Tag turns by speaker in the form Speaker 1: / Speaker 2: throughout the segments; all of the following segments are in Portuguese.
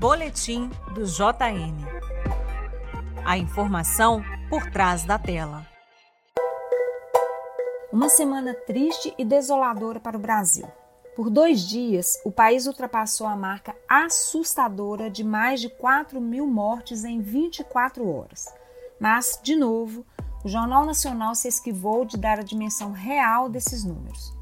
Speaker 1: Boletim do JN. A informação por trás da tela.
Speaker 2: Uma semana triste e desoladora para o Brasil. Por dois dias, o país ultrapassou a marca assustadora de mais de 4 mil mortes em 24 horas. Mas, de novo, o Jornal Nacional se esquivou de dar a dimensão real desses números.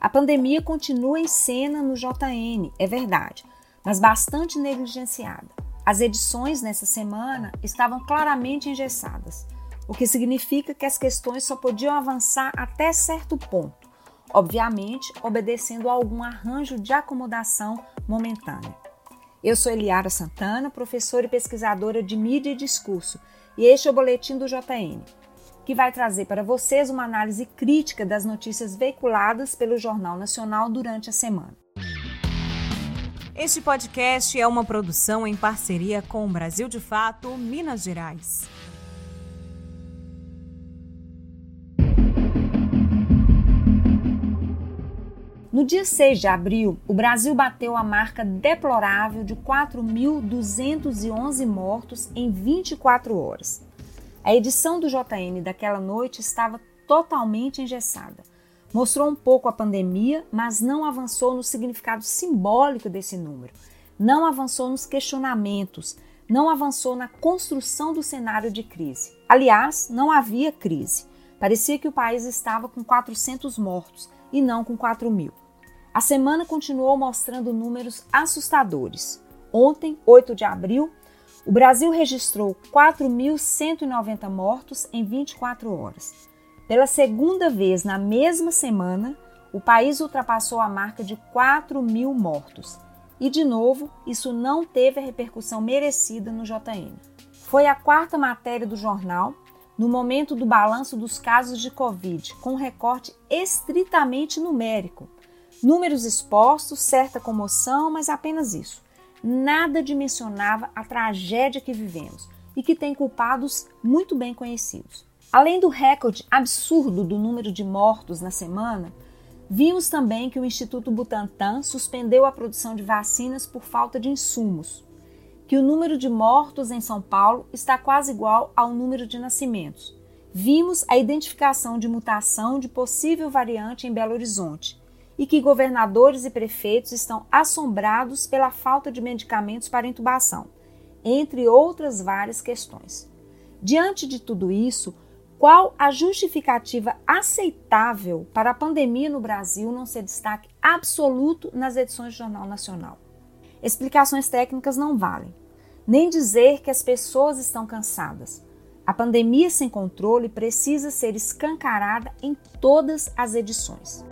Speaker 2: A pandemia continua em cena no JN, é verdade, mas bastante negligenciada. As edições nessa semana estavam claramente engessadas, o que significa que as questões só podiam avançar até certo ponto, obviamente obedecendo a algum arranjo de acomodação momentânea. Eu sou Eliara Santana, professora e pesquisadora de mídia e discurso, e este é o boletim do JN, que vai trazer para vocês uma análise crítica das notícias veiculadas pelo Jornal Nacional durante a semana.
Speaker 1: Este podcast é uma produção em parceria com o Brasil de Fato, Minas Gerais.
Speaker 2: No dia 6 de abril, o Brasil bateu a marca deplorável de 4.211 mortos em 24 horas. A edição do JN daquela noite estava totalmente engessada Mostrou um pouco a pandemia, mas não avançou no significado simbólico desse número, não avançou nos questionamentos, não avançou na construção do cenário de crise. Aliás, não havia crise. Parecia que o país estava com 400 mortos e não com 4 mil. A semana continuou mostrando números assustadores. Ontem, 8 de abril, o Brasil registrou 4.190 mortos em 24 horas. Pela segunda vez na mesma semana, o país ultrapassou a marca de 4 mil mortos. E, de novo, isso não teve a repercussão merecida no JN. Foi a quarta matéria do jornal no momento do balanço dos casos de Covid, com recorte estritamente numérico. Números expostos, certa comoção, mas apenas isso. Nada dimensionava a tragédia que vivemos e que tem culpados muito bem conhecidos. Além do recorde absurdo do número de mortos na semana, vimos também que o Instituto Butantan suspendeu a produção de vacinas por falta de insumos, que o número de mortos em São Paulo está quase igual ao número de nascimentos. Vimos a identificação de mutação de possível variante em Belo Horizonte e que governadores e prefeitos estão assombrados pela falta de medicamentos para intubação, entre outras várias questões. Diante de tudo isso, qual a justificativa aceitável para a pandemia no Brasil não ser destaque absoluto nas edições do Jornal Nacional? Explicações técnicas não valem, nem dizer que as pessoas estão cansadas. A pandemia sem controle precisa ser escancarada em todas as edições.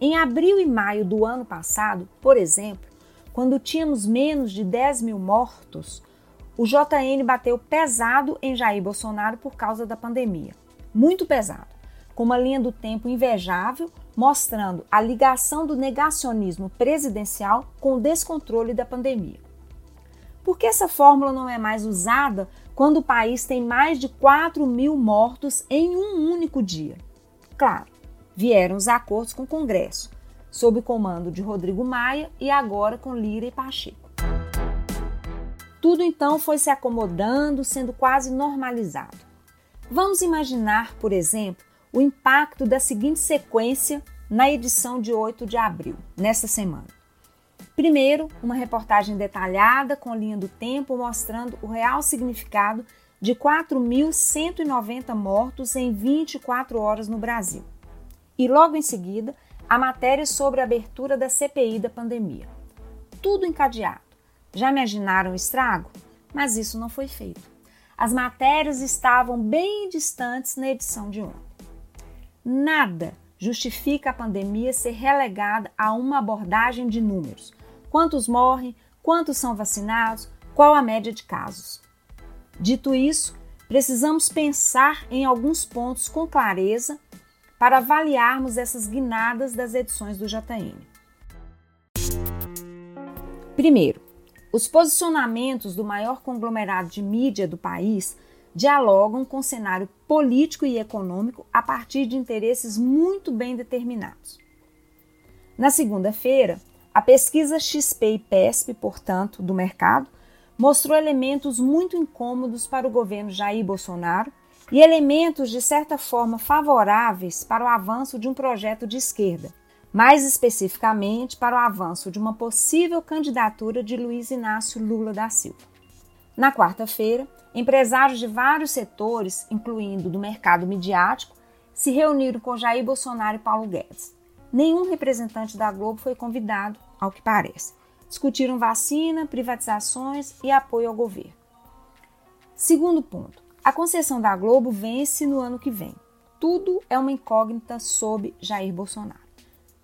Speaker 2: Em abril e maio do ano passado, por exemplo, quando tínhamos menos de 10 mil mortos, o JN bateu pesado em Jair Bolsonaro por causa da pandemia. Muito pesado, com uma linha do tempo invejável, mostrando a ligação do negacionismo presidencial com o descontrole da pandemia. Por que essa fórmula não é mais usada quando o país tem mais de 4 mil mortos em um único dia? Claro, vieram os acordos com o Congresso, sob o comando de Rodrigo Maia e agora com Lira e Pacheco. Tudo então foi se acomodando, sendo quase normalizado. Vamos imaginar, por exemplo, o impacto da seguinte sequência na edição de 8 de abril, nesta semana. Primeiro, uma reportagem detalhada com linha do tempo mostrando o real significado de 4.190 mortos em 24 horas no Brasil. E logo em seguida, a matéria sobre a abertura da CPI da pandemia. Tudo encadeado já imaginaram o estrago? Mas isso não foi feito. As matérias estavam bem distantes na edição de ontem. Nada justifica a pandemia ser relegada a uma abordagem de números. Quantos morrem, quantos são vacinados, qual a média de casos. Dito isso, precisamos pensar em alguns pontos com clareza para avaliarmos essas guinadas das edições do JN. Primeiro, os posicionamentos do maior conglomerado de mídia do país dialogam com o cenário político e econômico a partir de interesses muito bem determinados. Na segunda-feira, A pesquisa XP e PESP, portanto, do mercado, mostrou elementos muito incômodos para o governo Jair Bolsonaro e elementos de certa forma favoráveis para o avanço de um projeto de esquerda, mais especificamente para o avanço de uma possível candidatura de Luiz Inácio Lula da Silva. Na quarta-feira, empresários de vários setores, incluindo do mercado midiático, se reuniram com Jair Bolsonaro e Paulo Guedes. Nenhum representante da Globo foi convidado, ao que parece. Discutiram vacina, privatizações e apoio ao governo. Segundo ponto, a concessão da Globo vence no ano que vem. Tudo é uma incógnita sob Jair Bolsonaro.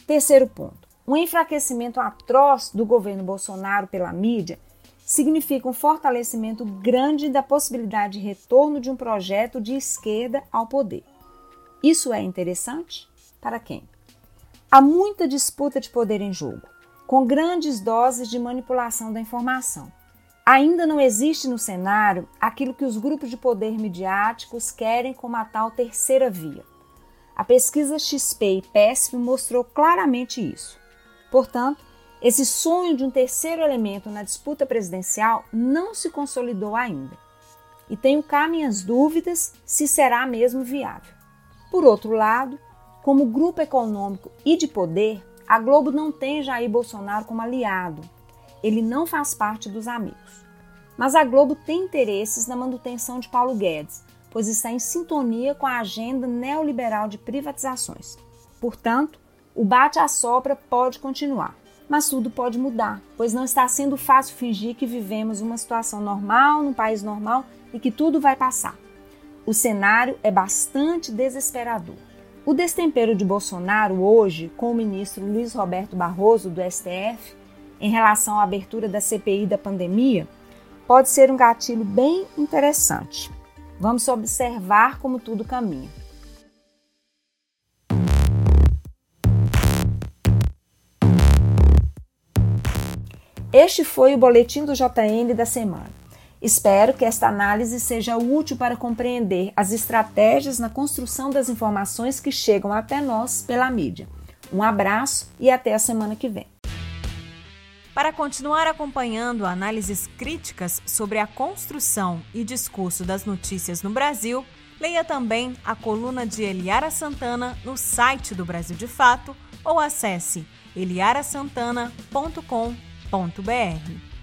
Speaker 2: Terceiro ponto: um enfraquecimento atroz do governo Bolsonaro pela mídia significa um fortalecimento grande da possibilidade de retorno de um projeto de esquerda ao poder. Isso é interessante? Para quem? Há muita disputa de poder em jogo, com grandes doses de manipulação da informação. Ainda não existe no cenário aquilo que os grupos de poder midiáticos querem como a tal terceira via. A pesquisa XP e PESP mostrou claramente isso. Portanto, esse sonho de um terceiro elemento na disputa presidencial não se consolidou ainda. E tenho cá minhas dúvidas se será mesmo viável. Por outro lado, como grupo econômico e de poder, a Globo não tem Jair Bolsonaro como aliado, ele não faz parte dos amigos. Mas a Globo tem interesses na manutenção de Paulo Guedes, pois está em sintonia com a agenda neoliberal de privatizações. Portanto, o bate-a-sopra pode continuar. Mas tudo pode mudar, pois não está sendo fácil fingir que vivemos uma situação normal, num país normal e que tudo vai passar. O cenário é bastante desesperador. O destempero de Bolsonaro hoje com o ministro Luiz Roberto Barroso do STF em relação à abertura da CPI da pandemia pode ser um gatilho bem interessante. Vamos observar como tudo caminha. Este foi o boletim do JN da semana. Espero que esta análise seja útil para compreender as estratégias na construção das informações que chegam até nós pela mídia. Um abraço e até a semana que vem.
Speaker 1: Para continuar acompanhando análises críticas sobre a construção e discurso das notícias no Brasil, leia também a coluna de Eliara Santana no site do Brasil de Fato ou acesse eliarasantana.com.br.